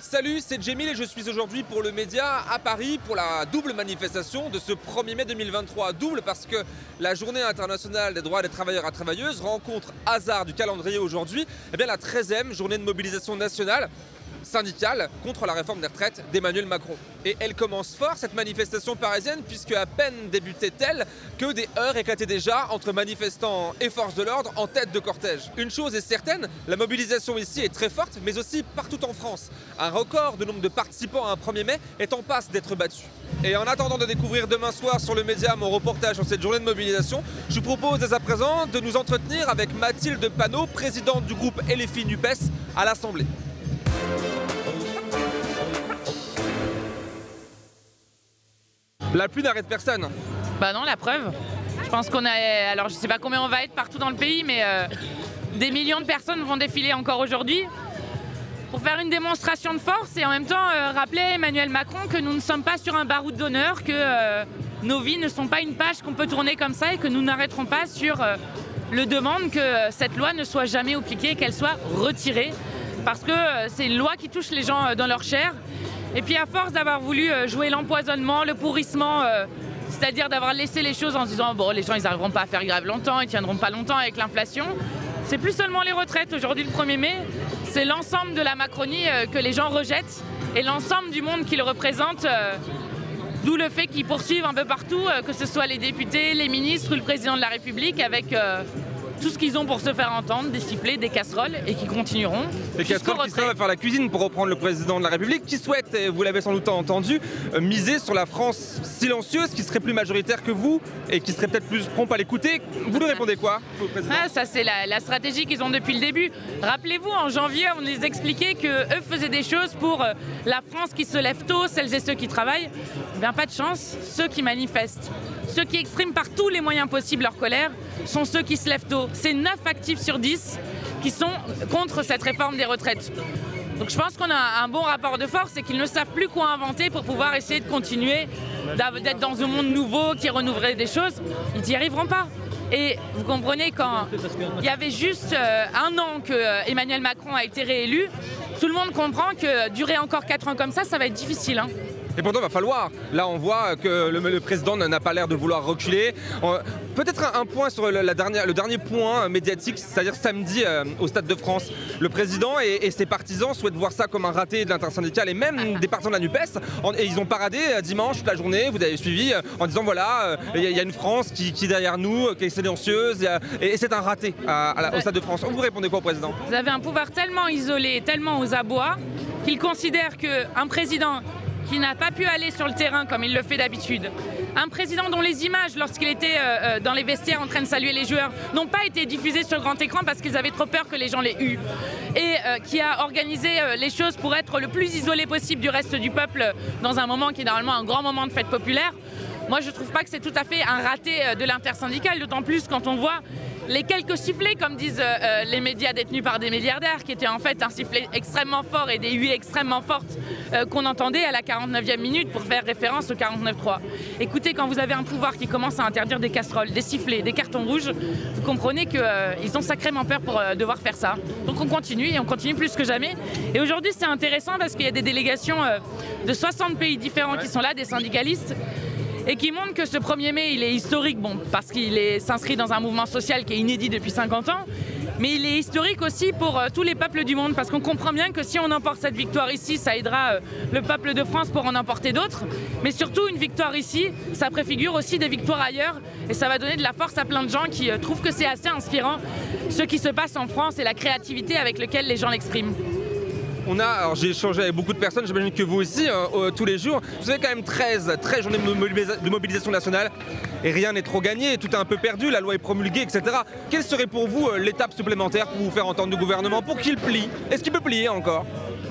Salut, c'est Jamil et je suis aujourd'hui pour le média à Paris pour la double manifestation de ce 1er mai 2023. Double parce que la journée internationale des droits des travailleurs et travailleuses rencontre hasard du calendrier aujourd'hui eh bien la 13e journée de mobilisation nationale syndicale contre la réforme des retraites d'Emmanuel Macron. Et elle commence fort, cette manifestation parisienne, puisque à peine débutait-elle que des heures éclataient déjà entre manifestants et forces de l'ordre en tête de cortège. Une chose est certaine, la mobilisation ici est très forte, mais aussi partout en France. Un record de nombre de participants à un 1er mai est en passe d'être battu. Et en attendant de découvrir demain soir sur le média mon reportage sur cette journée de mobilisation, je vous propose dès à présent de nous entretenir avec Mathilde Panot, présidente du groupe LFI NUPES à l'Assemblée. La pluie n'arrête personne. Bah non, la preuve. Je pense qu'on a. Alors je sais pas combien on va être partout dans le pays, mais euh, des millions de personnes vont défiler encore aujourd'hui pour faire une démonstration de force et en même temps euh, rappeler à Emmanuel Macron que nous ne sommes pas sur un baroud d'honneur, que euh, nos vies ne sont pas une page qu'on peut tourner comme ça et que nous n'arrêterons pas sur le demande que cette loi ne soit jamais appliquée, qu'elle soit retirée. Parce que c'est une loi qui touche les gens dans leur chair et puis à force d'avoir voulu euh, jouer l'empoisonnement, le pourrissement, euh, c'est-à-dire d'avoir laissé les choses en se disant bon les gens ils n'arriveront pas à faire grève longtemps, ils tiendront pas longtemps avec l'inflation, c'est plus seulement les retraites. Aujourd'hui le 1er mai, c'est l'ensemble de la Macronie euh, que les gens rejettent et l'ensemble du monde qu'ils représentent. D'où le fait qu'ils poursuivent un peu partout, que ce soit les députés, les ministres ou le président de la République, avec tout ce qu'ils ont pour se faire entendre, des sifflets, des casseroles, et qui continueront. Des casseroles qui servent à faire la cuisine, pour reprendre le président de la République, qui souhaite, et vous l'avez sans doute entendu, euh, miser sur la France silencieuse, qui serait plus majoritaire que vous, et qui serait peut-être plus prompt à l'écouter. Vous lui répondez quoi, président ah, Ça, c'est la, stratégie qu'ils ont depuis le début. Rappelez-vous, en janvier, on les expliquait qu'eux faisaient des choses pour euh, la France qui se lève tôt, celles et ceux qui travaillent. Eh bien, pas de chance, ceux qui manifestent, ceux qui expriment par tous les moyens possibles leur colère, sont ceux qui se lèvent tôt. C'est 9 actifs sur 10 qui sont contre cette réforme des retraites. Donc je pense qu'on a un bon rapport de force et qu'ils ne savent plus quoi inventer pour pouvoir essayer de continuer d'être dans un monde nouveau qui renouvellerait des choses. Ils n'y arriveront pas. Et vous comprenez, quand il y avait juste euh, un an que euh, Emmanuel Macron a été réélu, tout le monde comprend que durer encore 4 ans comme ça, ça va être difficile. Hein. Et pourtant, il va falloir. Là, on voit que le, président n'a pas l'air de vouloir reculer. Peut-être un, point sur le dernier point médiatique, c'est-à-dire samedi euh, au Stade de France. Le président et, ses partisans souhaitent voir ça comme un raté de l'intersyndicale et même des partisans de la NUPES. et ils ont paradé euh, dimanche toute la journée, vous avez suivi, euh, en disant voilà, il y, a une France qui, est derrière nous, qui est silencieuse, et, c'est un raté au Stade de France. Vous répondez quoi au président? Vous avez un pouvoir tellement isolé, tellement aux abois, qu'il considère qu'un président qui n'a pas pu aller sur le terrain comme il le fait d'habitude. Un président dont les images, lorsqu'il était euh, euh, dans les vestiaires en train de saluer les joueurs, n'ont pas été diffusées sur grand écran parce qu'ils avaient trop peur que les gens les euent. Et euh, qui a organisé les choses pour être le plus isolé possible du reste du peuple dans un moment qui est normalement un grand moment de fête populaire. Moi, je ne trouve pas que c'est tout à fait un raté de l'intersyndicale, d'autant plus quand on voit les quelques sifflets, comme disent euh, euh, les médias détenus par des milliardaires, qui étaient en fait un sifflet extrêmement fort et des huées extrêmement fortes euh, qu'on entendait à la 49e minute pour faire référence au 49.3. Écoutez, quand vous avez un pouvoir qui commence à interdire des casseroles, des sifflets, des cartons rouges, vous comprenez qu'ils ont sacrément peur pour devoir faire ça. Donc on continue et on continue plus que jamais. Et aujourd'hui, c'est intéressant parce qu'il y a des délégations de 60 pays différents qui sont là, des syndicalistes et qui montre que ce 1er mai, il est historique, bon, parce qu'il s'inscrit dans un mouvement social qui est inédit depuis 50 ans, mais il est historique aussi pour euh, tous les peuples du monde, parce qu'on comprend bien que si on emporte cette victoire ici, ça aidera euh, le peuple de France pour en emporter d'autres, mais surtout une victoire ici, ça préfigure aussi des victoires ailleurs, et ça va donner de la force à plein de gens qui euh, trouvent que c'est assez inspirant ce qui se passe en France et la créativité avec laquelle les gens l'expriment on a, alors j'ai échangé avec beaucoup de personnes, j'imagine que vous aussi, hein, tous les jours. Vous avez quand même 13, 13 journées de mobilisation nationale et rien n'est trop gagné, tout est un peu perdu, la loi est promulguée, etc. Quelle serait pour vous euh, l'étape supplémentaire pour vous faire entendre du gouvernement pour qu'il plie? Est-ce qu'il peut plier encore?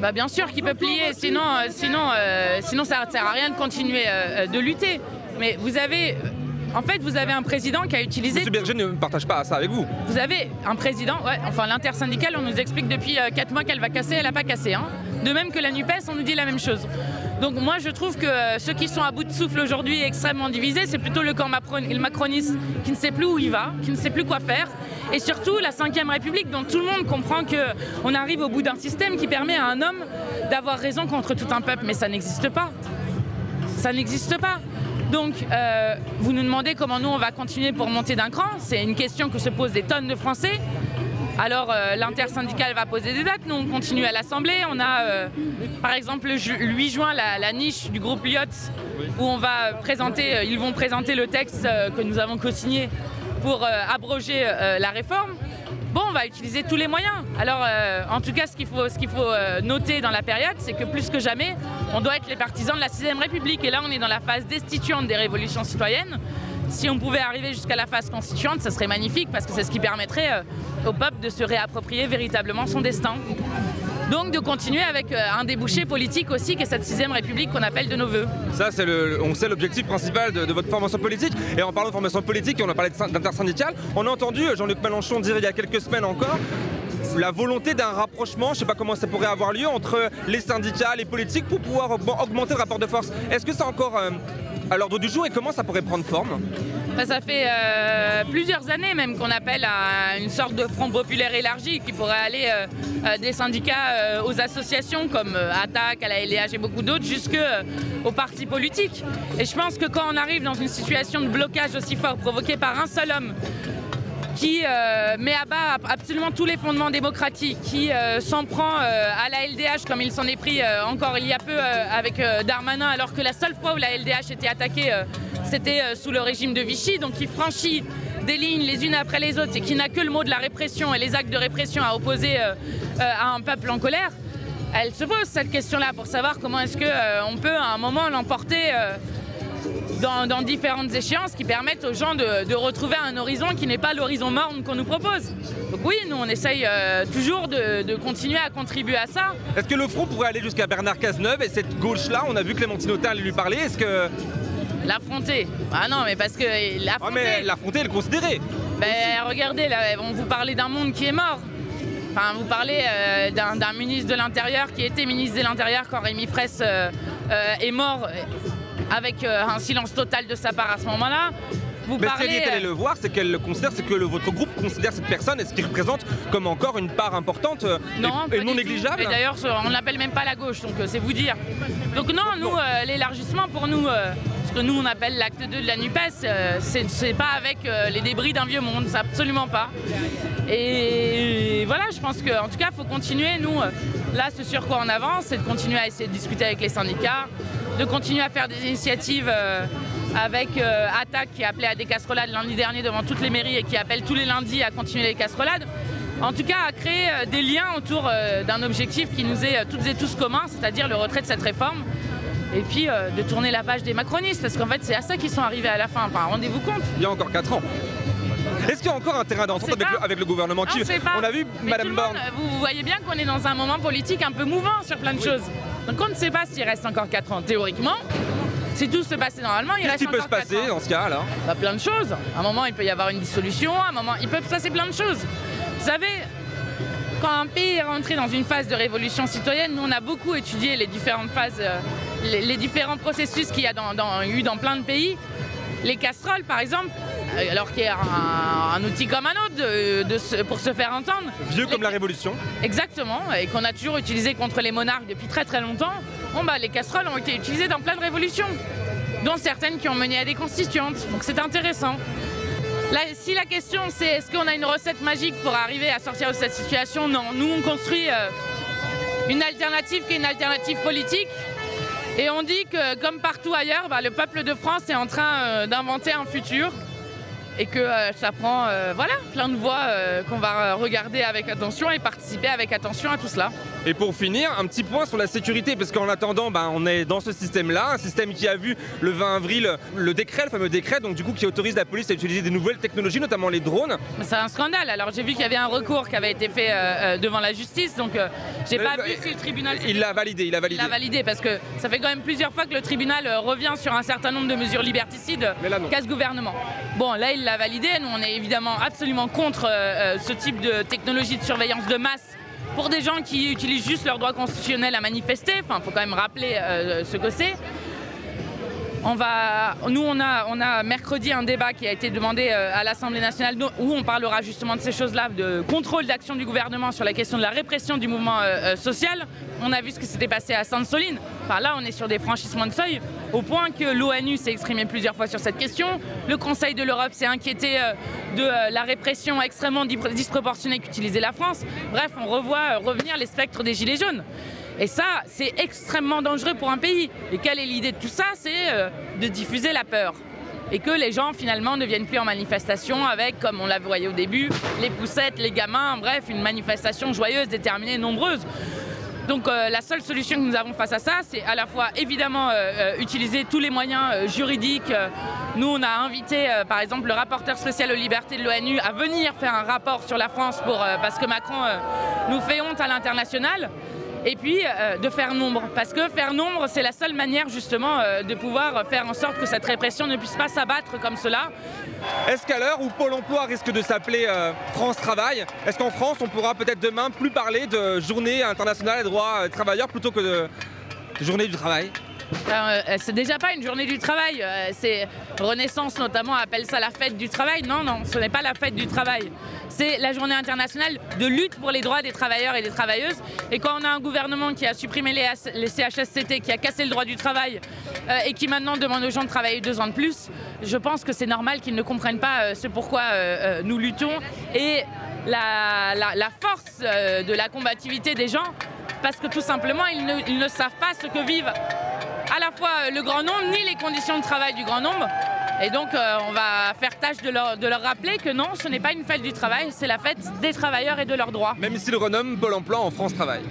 Bah bien sûr qu'il peut plier, sinon, euh, sinon, euh, sinon ça ne sert à rien de continuer de lutter. Mais vous avez en fait, vous avez un président qui a utilisé. M. Berger ne partage pas ça avec vous. Vous avez un président, ouais, enfin l'intersyndicale, on nous explique depuis 4 euh, mois qu'elle va casser, elle n'a pas cassé. Hein. De même que la NUPES, on nous dit la même chose. Donc moi je trouve que euh, ceux qui sont à bout de souffle aujourd'hui extrêmement divisés, c'est plutôt le camp macroniste qui ne sait plus où il va, qui ne sait plus quoi faire. Et surtout la 5ème République dont tout le monde comprend qu'on arrive au bout d'un système qui permet à un homme d'avoir raison contre tout un peuple, mais ça n'existe pas. Ça n'existe pas. Donc, euh, vous nous demandez comment nous, on va continuer pour monter d'un cran. C'est une question que se posent des tonnes de Français. Alors, euh, l'intersyndicale va poser des dates. Nous, on continue à l'Assemblée. On a, euh, par exemple, le 8 juin, la, niche du groupe Lyot, où on va présenter, ils vont présenter le texte que nous avons co-signé pour abroger la réforme. Bon, on va utiliser tous les moyens. Alors, euh, en tout cas, ce qu'il faut, ce qu'il faut euh, noter dans la période, c'est que plus que jamais, on doit être les partisans de la 6 République. Et là, on est dans la phase destituante des révolutions citoyennes. Si on pouvait arriver jusqu'à la phase constituante, ça serait magnifique parce que c'est ce qui permettrait euh, au peuple de se réapproprier véritablement son destin. Donc de continuer avec euh, un débouché politique aussi, qui est cette sixième république qu'on appelle de nos voeux. Ça, c'est le, on sait l'objectif principal de, votre formation politique. Et en parlant de formation politique, on a parlé d'intersyndicale, on a entendu Jean-Luc Mélenchon dire il y a quelques semaines encore la volonté d'un rapprochement, je ne sais pas comment ça pourrait avoir lieu, entre les syndicats, les politiques pour pouvoir augmenter le rapport de force. Est-ce que c'est encore euh, à l'ordre du jour et comment ça pourrait prendre forme? Ça fait euh, plusieurs années même qu'on appelle à une sorte de front populaire élargi qui pourrait aller euh, euh, des syndicats aux associations comme ATTAC, à la LDH et beaucoup d'autres, jusqu'aux partis politiques. Et je pense que quand on arrive dans une situation de blocage aussi fort provoqué par un seul homme, qui met à bas absolument tous les fondements démocratiques, qui s'en prend à la LDH comme il s'en est pris encore il y a peu avec Darmanin, alors que la seule fois où la LDH était attaquée c'était euh, sous le régime de Vichy, donc qui franchit des lignes les unes après les autres et qui n'a que le mot de la répression et les actes de répression à opposer euh, euh, à un peuple en colère, elle se pose cette question-là pour savoir comment est-ce qu'on peut à un moment l'emporter dans, différentes échéances qui permettent aux gens de, retrouver un horizon qui n'est pas l'horizon morne qu'on nous propose. Donc oui, nous on essaye toujours de, de, continuer à contribuer à ça. Est-ce que le front pourrait aller jusqu'à Bernard Cazeneuve et cette gauche-là, on a vu Clémentine Autain lui parler, est-ce que L'affronter Ah non, mais parce que l'affronter. Ah mais l'affronter, elle considérer Ben regardez, là, on vous parlez d'un monde qui est mort. Enfin, vous parlez euh, d'un ministre de l'Intérieur qui était ministre de l'Intérieur quand Rémi Fraisse euh, euh, est mort, avec un silence total de sa part à ce moment-là. Vous Mais parlez, si elle est allée le voir, c'est qu'elle le considère, c'est que votre groupe considère cette personne et ce qui représente comme encore une part importante non, et, non négligeable. Et d'ailleurs, on ne l'appelle même pas la gauche, donc c'est vous dire. Donc non, nous, l'élargissement pour nous, que nous on appelle l'acte 2 de la NUPES, euh, c'est pas avec euh, les débris d'un vieux monde, absolument pas. Et voilà, je pense qu'en tout cas, il faut continuer. Nous, euh, là, ce sur quoi on avance, c'est de continuer à essayer de discuter avec les syndicats, de continuer à faire des initiatives avec Attac qui a appelé à des casserolades lundi dernier devant toutes les mairies et qui appelle tous les lundis à continuer les casserolades. En tout cas, à créer des liens autour d'un objectif qui nous est toutes et tous commun, c'est-à-dire le retrait de cette réforme et puis euh, de tourner la page des macronistes, parce qu'en fait c'est à ça qu'ils sont arrivés à la fin. Enfin, rendez-vous compte. Il y a encore 4 ans. Est-ce qu'il y a encore un terrain d'entente avec, le gouvernement qui... On a vu Madame Borne. Vous voyez bien qu'on est dans un moment politique un peu mouvant sur plein de choses. Donc on ne sait pas s'il reste encore 4 ans. Théoriquement, si tout se passait normalement, il reste encore Qu'est-ce qui peut se passer dans ce cas là? Bah, Plein de choses. À un moment, il peut y avoir une dissolution. À un moment, il peut se passer plein de choses. Vous savez, quand un pays est rentré dans une phase de révolution citoyenne, nous on a beaucoup étudié les différentes phases, les, différents processus qu'il y a dans, eu dans plein de pays. Les casseroles par exemple, euh, alors qu'il y a un, outil comme un autre de, pour se faire entendre. Vieux comme la Révolution. Exactement, et qu'on a toujours utilisé contre les monarques depuis très très longtemps. Bon bah les casseroles ont été utilisées dans plein de révolutions, dont certaines qui ont mené à des constituantes. Donc c'est intéressant si la question c'est est-ce qu'on a une recette magique pour arriver à sortir de cette situation, non. Nous, on construit euh, une alternative qui est une alternative politique. Et on dit que, comme partout ailleurs, bah, le peuple de France est en train euh, d'inventer un futur et que euh, ça prend voilà, plein de voix qu'on va regarder avec attention et participer avec attention à tout cela. Et pour finir, un petit point sur la sécurité, parce qu'en attendant, ben, on est dans ce système-là, un système qui a vu le 20 avril le décret, le fameux décret, donc du coup qui autorise la police à utiliser des nouvelles technologies, notamment les drones. C'est un scandale. Alors j'ai vu qu'il y avait un recours qui avait été fait euh, euh, devant la justice, donc euh, j'ai pas vu si le tribunal. Il l'a validé, il l'a validé. Il l'a validé parce que ça fait quand même plusieurs fois que le tribunal revient sur un certain nombre de mesures liberticides qu'a ce gouvernement. Bon, là il l'a validé. Nous on est évidemment absolument contre ce type de technologie de surveillance de masse pour des gens qui utilisent juste leur droit constitutionnel à manifester, enfin, faut quand même rappeler euh, ce que c'est. On va, nous, on a, on a mercredi un débat qui a été demandé euh, à l'Assemblée nationale où on parlera justement de ces choses-là, de contrôle d'action du gouvernement sur la question de la répression du mouvement euh, social. On a vu ce qui s'était passé à Sainte-Soline. Enfin, là, on est sur des franchissements de seuil, au point que l'ONU s'est exprimé plusieurs fois sur cette question. Le Conseil de l'Europe s'est inquiété de la répression extrêmement disproportionnée qu'utilisait la France. Bref, on revoit revenir les spectres des Gilets jaunes. Et ça, c'est extrêmement dangereux pour un pays. Et quelle est l'idée de tout ça? C'est euh, de diffuser la peur. Et que les gens finalement ne viennent plus en manifestation avec, comme on l'avait voyé au début, les poussettes, les gamins, bref, une manifestation joyeuse, déterminée, nombreuse. Donc euh, la seule solution que nous avons face à ça, c'est à la fois évidemment euh, utiliser tous les moyens juridiques. Nous, on a invité par exemple le rapporteur spécial aux libertés de l'ONU à venir faire un rapport sur la France parce que Macron nous fait honte à l'international et puis euh, de faire nombre. Parce que faire nombre, c'est la seule manière justement euh, de pouvoir faire en sorte que cette répression ne puisse pas s'abattre comme cela. Est-ce qu'à l'heure où Pôle Emploi risque de s'appeler euh, France Travail, est-ce qu'en France on pourra peut-être demain plus parler de journée internationale des droits travailleurs plutôt que de journée du travail? C'est déjà pas une journée du travail. c'est Renaissance notamment appelle ça la fête du travail. Non, non, ce n'est pas la fête du travail c'est la journée internationale de lutte pour les droits des travailleurs et des travailleuses. Et quand on a un gouvernement qui a supprimé les, CHSCT, qui a cassé le droit du travail euh, et qui maintenant demande aux gens de travailler deux ans de plus, je pense que c'est normal qu'ils ne comprennent pas euh, ce pourquoi euh, nous luttons et la, force de la combativité des gens, parce que tout simplement, ils ne savent pas ce que vivent à la fois le grand nombre ni les conditions de travail du grand nombre. Et donc, euh, on va faire tâche de leur, de leur rappeler que non, ce n'est pas une fête du travail, c'est la fête des travailleurs et de leurs droits. Même si le renomme Pôle emploi en France Travail.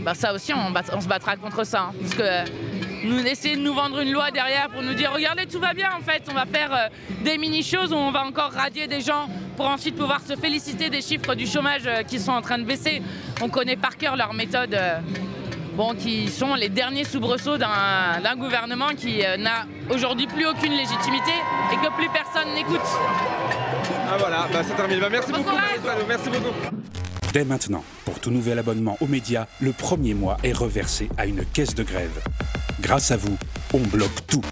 Bah, ça aussi, on, se battra contre ça. Hein, parce que nous essayer de nous vendre une loi derrière pour nous dire regardez tout va bien en fait on va faire euh, des mini choses où on va encore radier des gens pour ensuite pouvoir se féliciter des chiffres du chômage euh, qui sont en train de baisser on connaît par cœur leur méthode bon, qui sont les derniers soubresauts d'un gouvernement qui euh, n'a aujourd'hui plus aucune légitimité et que plus personne n'écoute. Ah voilà, bah, ça termine. Bah, merci beaucoup, merci beaucoup. Dès maintenant, pour tout nouvel abonnement aux médias, le premier mois est reversé à une caisse de grève. Grâce à vous, on bloque tout.